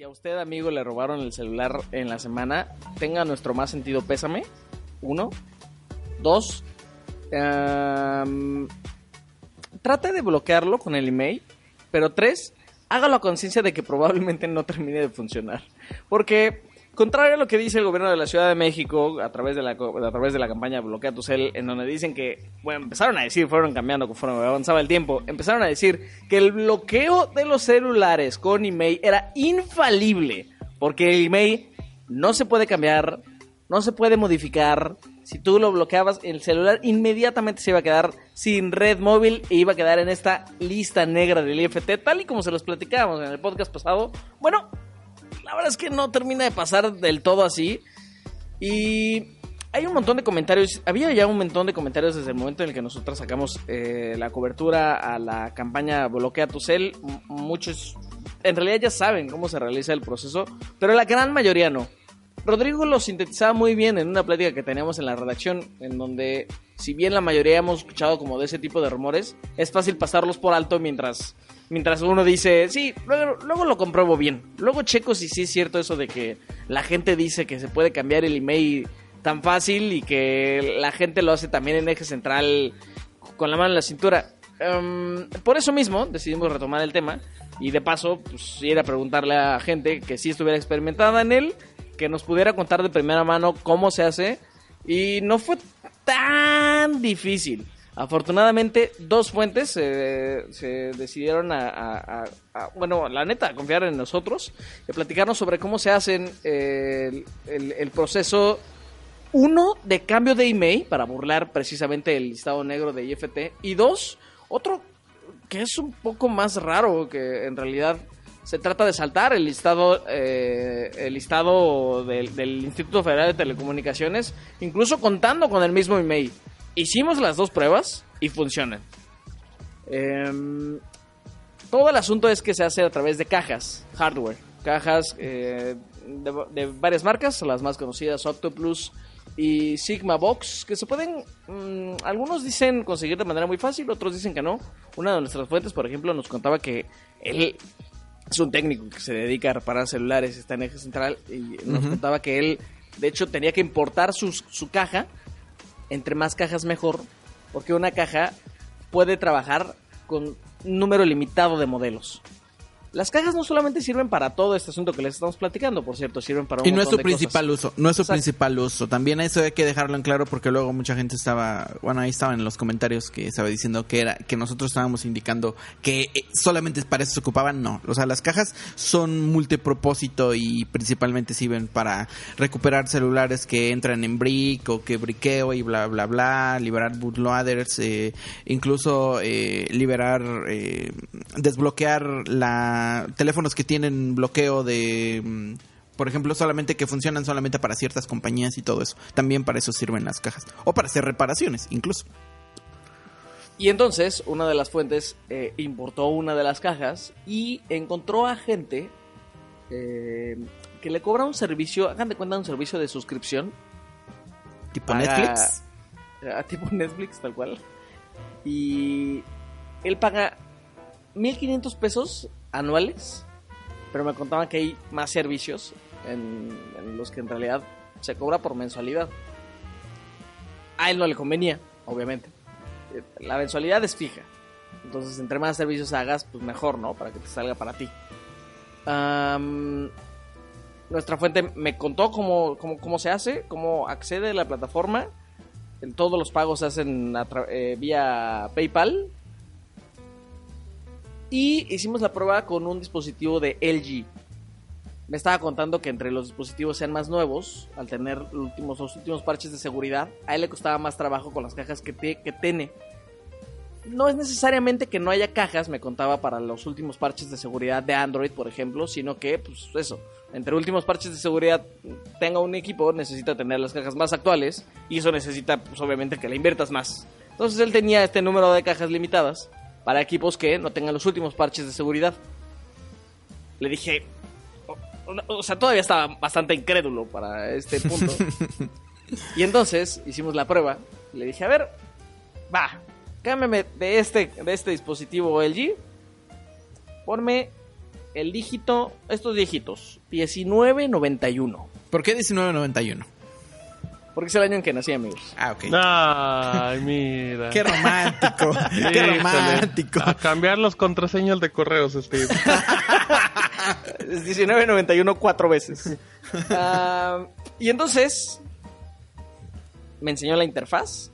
Si a usted, amigo, le robaron el celular en la semana, tenga nuestro más sentido pésame. Uno. Dos. em, trate de bloquearlo con el email. Pero tres, hágalo a conciencia de que probablemente no termine de funcionar. Porque, contrario a lo que dice el gobierno de la Ciudad de México a través de la, a través de la campaña Bloquea tu cel, en donde dicen que, bueno, empezaron a decir, fueron cambiando conforme avanzaba el tiempo, empezaron a decir que el bloqueo de los celulares con email era infalible. Porque el email no se puede cambiar, no se puede modificar. Si tú lo bloqueabas, el celular inmediatamente se iba a quedar sin red móvil e iba a quedar en esta lista negra del IFT, tal y como se los platicábamos en el podcast pasado. Bueno, la verdad es que no termina de pasar del todo así. Y hay un montón de comentarios. Había ya un montón de comentarios desde el momento en el que nosotros sacamos eh, la cobertura a la campaña Bloquea tu cel. Muchos en realidad ya saben cómo se realiza el proceso, pero la gran mayoría no. Rodrigo lo sintetizaba muy bien en una plática que teníamos en la redacción, en donde, si bien la mayoría hemos escuchado como de ese tipo de rumores, es fácil pasarlos por alto mientras, mientras uno dice, sí, luego, luego lo compruebo bien. Luego checo si sí es cierto eso de que la gente dice que se puede cambiar el email tan fácil y que la gente lo hace también en eje central con la mano en la cintura. Em, por eso mismo decidimos retomar el tema y de paso pues, ir a preguntarle a gente que sí estuviera experimentada en él, que nos pudiera contar de primera mano cómo se hace y no fue tan difícil. Afortunadamente, dos fuentes eh, se decidieron a, bueno, la neta, a confiar en nosotros y platicarnos sobre cómo se hacen eh, el, proceso uno, de cambio de email para burlar precisamente el listado negro de IFT. Y dos, otro que es un poco más raro, que en realidad se trata de saltar el listado, eh, el listado del Instituto Federal de Telecomunicaciones, incluso contando con el mismo email. Hicimos las dos pruebas y funcionan. Em, todo el asunto es que se hace a través de cajas, hardware. Cajas eh, de, de varias marcas, las más conocidas, Octoplus y Sigma Box, que se pueden, mm, algunos dicen conseguir de manera muy fácil, otros dicen que no. Una de nuestras fuentes, por ejemplo, nos contaba que él es un técnico que se dedica a reparar celulares, está en eje central, y nos contaba que él, de hecho, tenía que importar sus- su caja, entre más cajas mejor, porque una caja puede trabajar con un número limitado de modelos. Las cajas no solamente sirven para todo este asunto que les estamos platicando, por cierto, sirven para un Y no es su principal cosas. uso, no es su Exacto. principal uso. También eso hay que dejarlo en claro porque luego mucha gente estaba, bueno, ahí estaba en los comentarios que estaba diciendo que era que nosotros estábamos indicando que eh, solamente para eso se ocupaban, no. O sea, las cajas son multipropósito y principalmente sirven para recuperar celulares que entran en brick o que briqueo y bla bla bla, liberar bootloaders, eh, incluso eh, liberar eh, desbloquear la teléfonos que tienen bloqueo de mm, por ejemplo, solamente que funcionan solamente para ciertas compañías y todo eso. También para eso sirven las cajas. O para hacer reparaciones, incluso. Y entonces, una de las fuentes eh, importó una de las cajas y encontró a gente eh, que le cobra un servicio, hagan de cuenta un servicio de suscripción. Tipo Netflix. A tipo Netflix, tal cual. Y él paga 1500 pesos anuales, pero me contaban que hay más servicios en, los que en realidad se cobra por mensualidad. A él no le convenía, obviamente. La mensualidad es fija. Entonces, entre más servicios hagas, pues mejor, ¿no? Para que te salga para ti. Am, nuestra fuente me contó cómo, cómo, cómo se hace, cómo accede a la plataforma. En todos los pagos se hacen eh, vía PayPal. Y hicimos la prueba con un dispositivo de LG. Me estaba contando que entre los dispositivos sean más nuevos, al tener los últimos, últimos parches de seguridad, a él le costaba más trabajo con las cajas que, que tiene. No es necesariamente que no haya cajas, me contaba, para los últimos parches de seguridad de Android, por ejemplo, sino que, pues eso, entre últimos parches de seguridad tenga un equipo, necesita tener las cajas más actuales y eso necesita, pues obviamente, que le inviertas más. Entonces él tenía este número de cajas limitadas para equipos que no tengan los últimos parches de seguridad. Le dije, o, o- o sea, todavía estaba bastante incrédulo para este punto. y entonces hicimos la prueba. Le dije, a ver, va, cámbiame de este, de este dispositivo LG. Ponme el dígito, estos dígitos, 1991. ¿Por qué 1991? Porque es el año en que nací, amigos. Ah, ok. Ay, mira. Qué romántico. Qué romántico. A cambiar los contraseñas de correos, Steve. Es 1991 cuatro veces. Ah, y entonces me enseñó la interfaz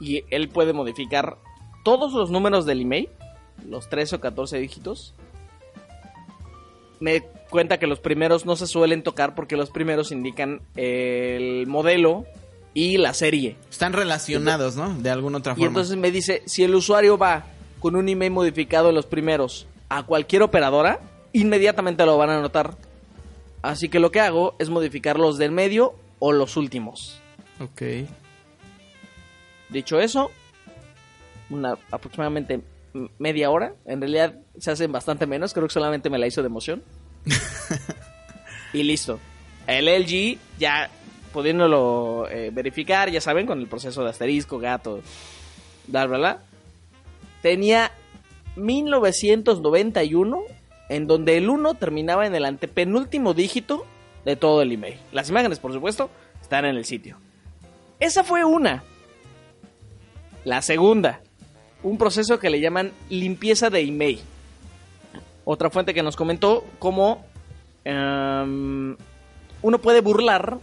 y él puede modificar todos los números del email, los 13 o 14 dígitos. Me cuenta que los primeros no se suelen tocar porque los primeros indican el modelo y la serie. Están relacionados, ¿no? De alguna otra Y forma. entonces me dice, si el usuario va con un email modificado en los primeros a cualquier operadora, inmediatamente lo van a notar. Así que lo que hago es modificar los del medio o los últimos. Ok. Dicho eso, una aproximadamente media hora. En realidad se hacen bastante menos, creo que solamente me la hizo de emoción. y listo. El LG ya pudiéndolo eh, verificar, ya saben, con el proceso de asterisco, gato, bla, bla, bla. Tenía 1991, en donde el 1 terminaba en el antepenúltimo dígito de todo el email. Las imágenes, por supuesto, están en el sitio. Esa fue una. La segunda, un proceso que le llaman limpieza de email. Otra fuente que nos comentó cómo em, uno puede burlar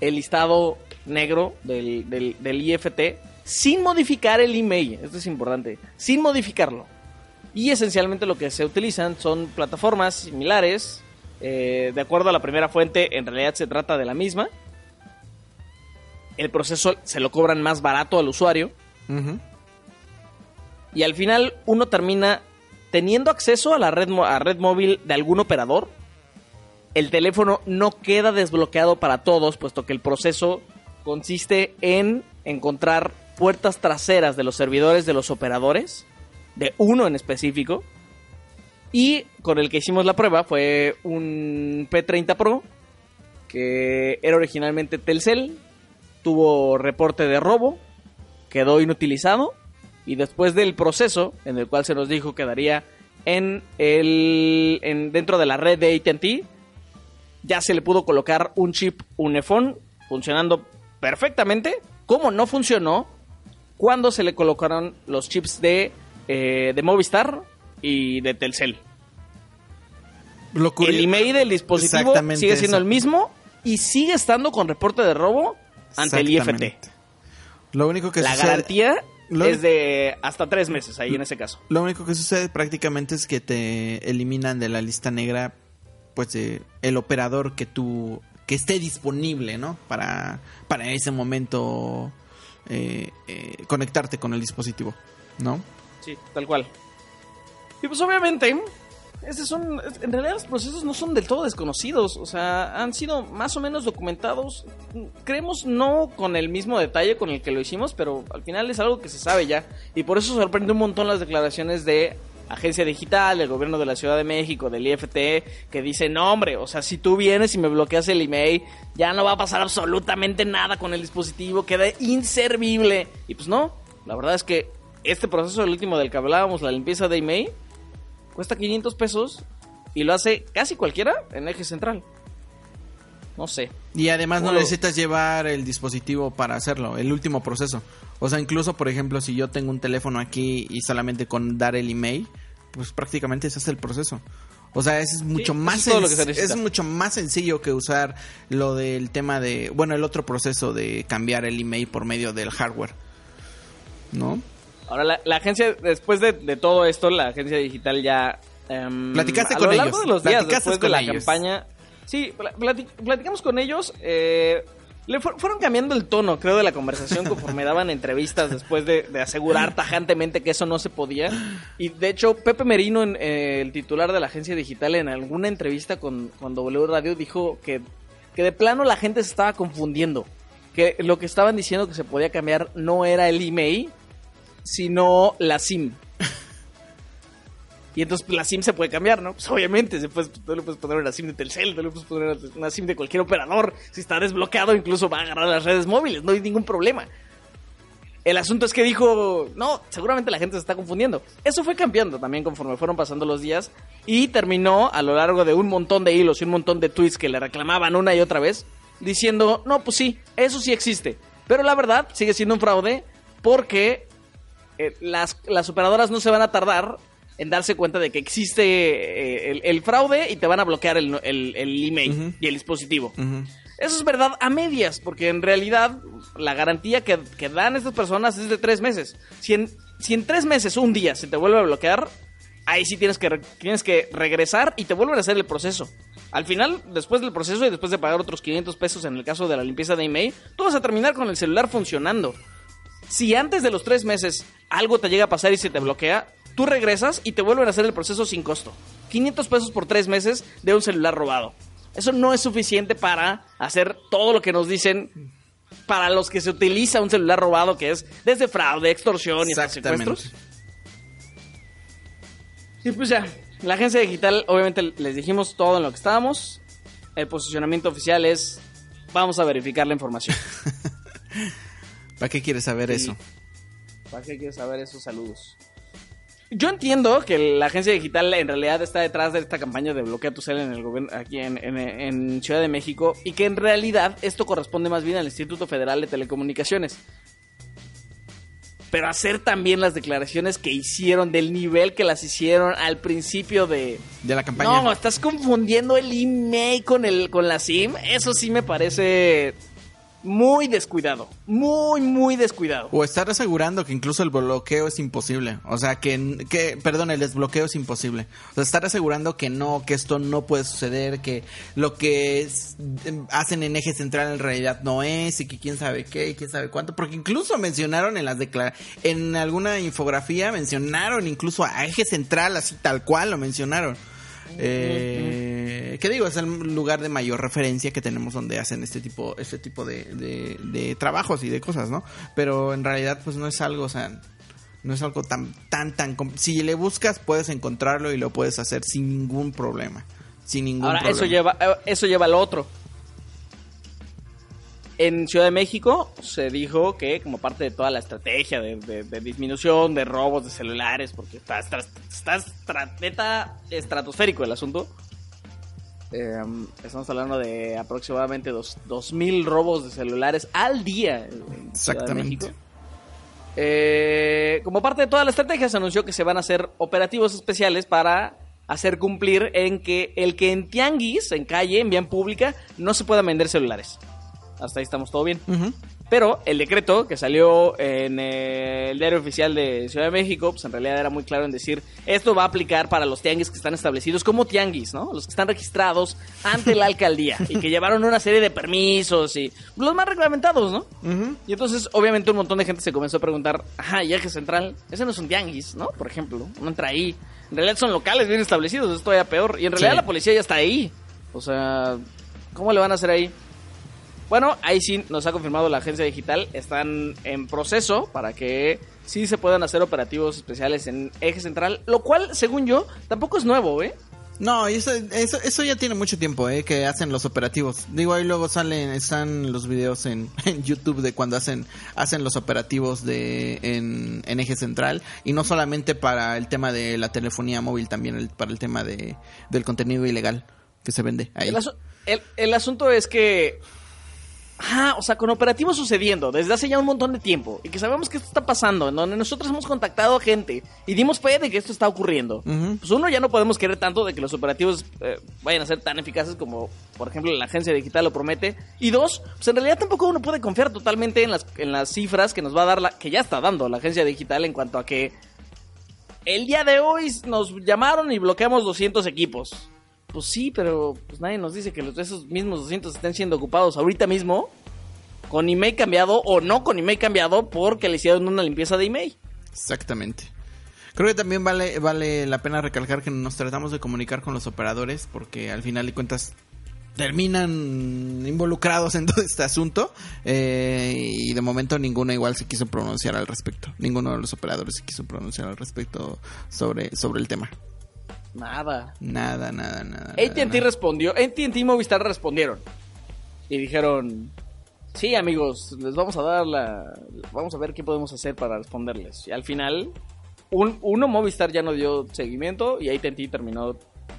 el listado negro del, del- IFT sin modificar el email. Esto es importante. Sin modificarlo. Y esencialmente lo que se utilizan son plataformas similares. eh, de acuerdo a la primera fuente, en realidad se trata de la misma. El proceso se lo cobran más barato al usuario. Ujú. Y al final uno termina teniendo acceso a la red, a red móvil de algún operador. El teléfono no queda desbloqueado para todos, puesto que el proceso consiste en encontrar puertas traseras de los servidores de los operadores, de uno en específico. Y con el que hicimos la prueba fue un P30 Pro, que era originalmente Telcel, tuvo reporte de robo, quedó inutilizado y después del proceso en el cual se nos dijo quedaría en el en, dentro de la red de AT&T ya se le pudo colocar un chip Unifone funcionando perfectamente. Como no funcionó cuando se le colocaron los chips de eh, de Movistar y de Telcel. Lo el email del dispositivo sigue siendo eso. el mismo y sigue estando con reporte de robo ante el IFT. Lo único que la sucede, garantía Lo- es de hasta tres meses ahí en ese caso. lo único que sucede prácticamente es que te eliminan de la lista negra, pues eh, el operador que tú que esté disponible, ¿no? Para para ese momento eh, eh, conectarte con el dispositivo, ¿no? Sí, tal cual. Y pues obviamente, estos son, en realidad los procesos no son del todo desconocidos, o sea, han sido más o menos documentados, creemos no con el mismo detalle con el que lo hicimos, pero al final es algo que se sabe ya, y por eso sorprende un montón las declaraciones de Agencia Digital, del gobierno de la Ciudad de México, del IFT, que dice, no hombre, o sea, si tú vienes y me bloqueas el email, ya no va a pasar absolutamente nada con el dispositivo, queda inservible. Y pues no, la verdad es que este proceso, el último del que hablábamos, la limpieza de email, cuesta 500 pesos y lo hace casi cualquiera en eje central. No sé. Y además no necesitas llevar el dispositivo para hacerlo, el último proceso. O sea, incluso, por ejemplo, si yo tengo un teléfono aquí y solamente con dar el email, pues prácticamente se hace el proceso. O sea, es mucho más es es mucho más sencillo que usar lo del tema de, bueno, el otro proceso de cambiar el email por medio del hardware. ¿No? Ahora, la, la agencia, después de, de todo esto, la agencia digital ya... em, Platicaste a con lo largo ellos, de los días, platicaste después de la ellos. campaña... Sí, pla- plati- platicamos con ellos. eh, le fu- fueron cambiando el tono, creo, de la conversación conforme daban entrevistas después de, de asegurar tajantemente que eso no se podía. Y de hecho, Pepe Merino, en, eh, el titular de la agencia digital, en alguna entrevista con, con W Radio, dijo que, que de plano la gente se estaba confundiendo. Que lo que estaban diciendo que se podía cambiar no era el email, sino la SIM. Y entonces pues, la SIM se puede cambiar, ¿no? Pues obviamente, se puede, tú le puedes poner una SIM de Telcel, tú le puedes poner una SIM de cualquier operador. Si está desbloqueado, incluso va a agarrar las redes móviles, no hay ningún problema. El asunto es que dijo, no, seguramente la gente se está confundiendo. Eso fue cambiando también conforme fueron pasando los días y terminó a lo largo de un montón de hilos y un montón de tweets que le reclamaban una y otra vez, diciendo, no, pues sí, eso sí existe. Pero la verdad sigue siendo un fraude porque eh, las, las operadoras no se van a tardar en darse cuenta de que existe eh, el, el fraude y te van a bloquear el, el- el email y el dispositivo. Eso es verdad a medias, porque en realidad la garantía que, que dan estas personas es de tres meses. Si en, si en tres meses, un día, se te vuelve a bloquear, ahí sí tienes que, tienes que regresar y te vuelven a hacer el proceso. Al final, después del proceso y después de pagar otros 500 pesos en el caso de la limpieza de email, tú vas a terminar con el celular funcionando. Si antes de los tres meses algo te llega a pasar y se te bloquea, tú regresas y te vuelven a hacer el proceso sin costo. 500 pesos por tres meses de un celular robado. Eso no es suficiente para hacer todo lo que nos dicen para los que se utiliza un celular robado, que es desde fraude, extorsión y hasta secuestros. Y pues ya, la agencia digital, obviamente les dijimos todo en lo que estábamos. El posicionamiento oficial es, vamos a verificar la información. ¿Para qué quieres saber eso? ¿Para qué quieres saber esos saludos? Yo entiendo que la agencia digital en realidad está detrás de esta campaña de bloquea tu cel en el gobierno aquí en, en- en Ciudad de México y que en realidad esto corresponde más bien al Instituto Federal de Telecomunicaciones. Pero hacer también las declaraciones que hicieron del nivel que las hicieron al principio de De la campaña. no, estás confundiendo el email con el con la SIM. Eso sí me parece muy descuidado, muy muy descuidado. O estar asegurando que incluso el bloqueo es imposible. O sea, que, que, perdón, el desbloqueo es imposible. O sea, estar asegurando que no, que esto no puede suceder, que lo que em, hacen en eje central en realidad no es, y que quién sabe qué, y quién sabe cuánto. Porque incluso mencionaron en las en alguna infografía, mencionaron incluso a eje central, así tal cual lo mencionaron. Eh, ¿Qué digo? Es el lugar de mayor referencia que tenemos donde hacen este tipo, este tipo de, de- de trabajos y de cosas, ¿no? Pero en realidad, pues no es algo, o sea, no es algo tan, tan, tan. Si le buscas, puedes encontrarlo y lo puedes hacer sin ningún problema. Sin ningún Ahora, problema. eso lleva, eh, eso lleva a lo otro. En Ciudad de México se dijo que como parte de toda la estrategia de, de- de disminución de robos de celulares, porque está, está, estratosférico el asunto. eh, estamos hablando de aproximadamente dos, 2.000 robos de celulares al día en de Exactamente. México. Eh, como parte de toda la estrategia se anunció que se van a hacer operativos especiales para hacer cumplir en que el que en tianguis, en calle, en vía pública, no se puedan vender celulares. Hasta ahí estamos todo bien. Pero el decreto que salió en el diario oficial de Ciudad de México, pues en realidad era muy claro en decir, esto va a aplicar para los tianguis que están establecidos como tianguis, ¿no? Los que están registrados ante la alcaldía y que llevaron una serie de permisos y los más reglamentados, ¿no? Y entonces, obviamente, un montón de gente se comenzó a preguntar, ajá, y eje central, ese no es un tianguis, ¿no? Por ejemplo, no entra ahí. En realidad son locales bien establecidos, es todavía peor. Y en realidad Sí. la policía ya está ahí. O sea, ¿cómo le van a hacer ahí? Bueno, ahí sí nos ha confirmado la agencia digital, están en proceso para que sí se puedan hacer operativos especiales en eje central, lo cual, según yo, tampoco es nuevo, ¿eh? No, eso, eso, eso ya tiene mucho tiempo, ¿eh? Que hacen los operativos. Digo, ahí luego salen, están los videos en, en YouTube de cuando hacen, hacen los operativos de, en, en eje central. Y no solamente para el tema de la telefonía móvil, también el- para el tema de, del contenido ilegal que se vende ahí. El, asu- el- el asunto es que. Ah, o sea, con operativos sucediendo desde hace ya un montón de tiempo y que sabemos que esto está pasando, en donde nosotros hemos contactado a gente y dimos fe de que esto está ocurriendo. Pues uno, ya no podemos querer tanto de que los operativos eh, vayan a ser tan eficaces como, por ejemplo, la agencia digital lo promete. Y dos, pues en realidad tampoco uno puede confiar totalmente en las, en las cifras que nos va a dar la, que ya está dando la agencia digital en cuanto a que el día de hoy nos llamaron y bloqueamos 200 equipos. Pues sí, pero pues nadie nos dice que esos mismos 200 estén siendo ocupados ahorita mismo con email cambiado o no con email cambiado porque le hicieron una limpieza de email. Exactamente. Creo que también vale, vale la pena recalcar que nos tratamos de comunicar con los operadores porque al final de cuentas terminan involucrados en todo este asunto eh, y de momento ninguno igual se quiso pronunciar al respecto. Ninguno de los operadores se quiso pronunciar al respecto sobre, sobre el tema. Nada. Nada, nada, nada. AT&T respondió, AT&T y Movistar respondieron y dijeron, Sí, amigos, les vamos a dar la... Vamos a ver qué podemos hacer para responderles. Y al final, un, uno Movistar ya no dio seguimiento y AT&T terminó...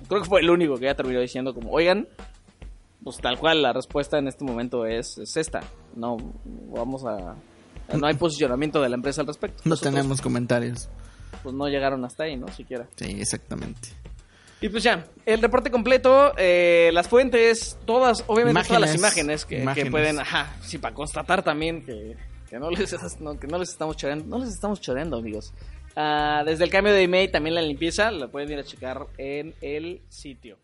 Creo que fue el único que ya terminó diciendo como, oigan, pues tal cual la respuesta en este momento es, es esta. No, vamos a... No hay posicionamiento de la empresa al respecto. No Nosotros, tenemos comentarios. Pues no llegaron hasta ahí, ¿no? Siquiera. Sí, exactamente. Y pues ya, el reporte completo, eh, las fuentes, todas, obviamente todas las Imágenes. imágenes que, pueden, ajá, sí, para constatar también que, que no, les, no, que no les estamos choreando, no les estamos choreando, amigos. Ah, desde el cambio de email, también la limpieza, la pueden ir a checar en el sitio.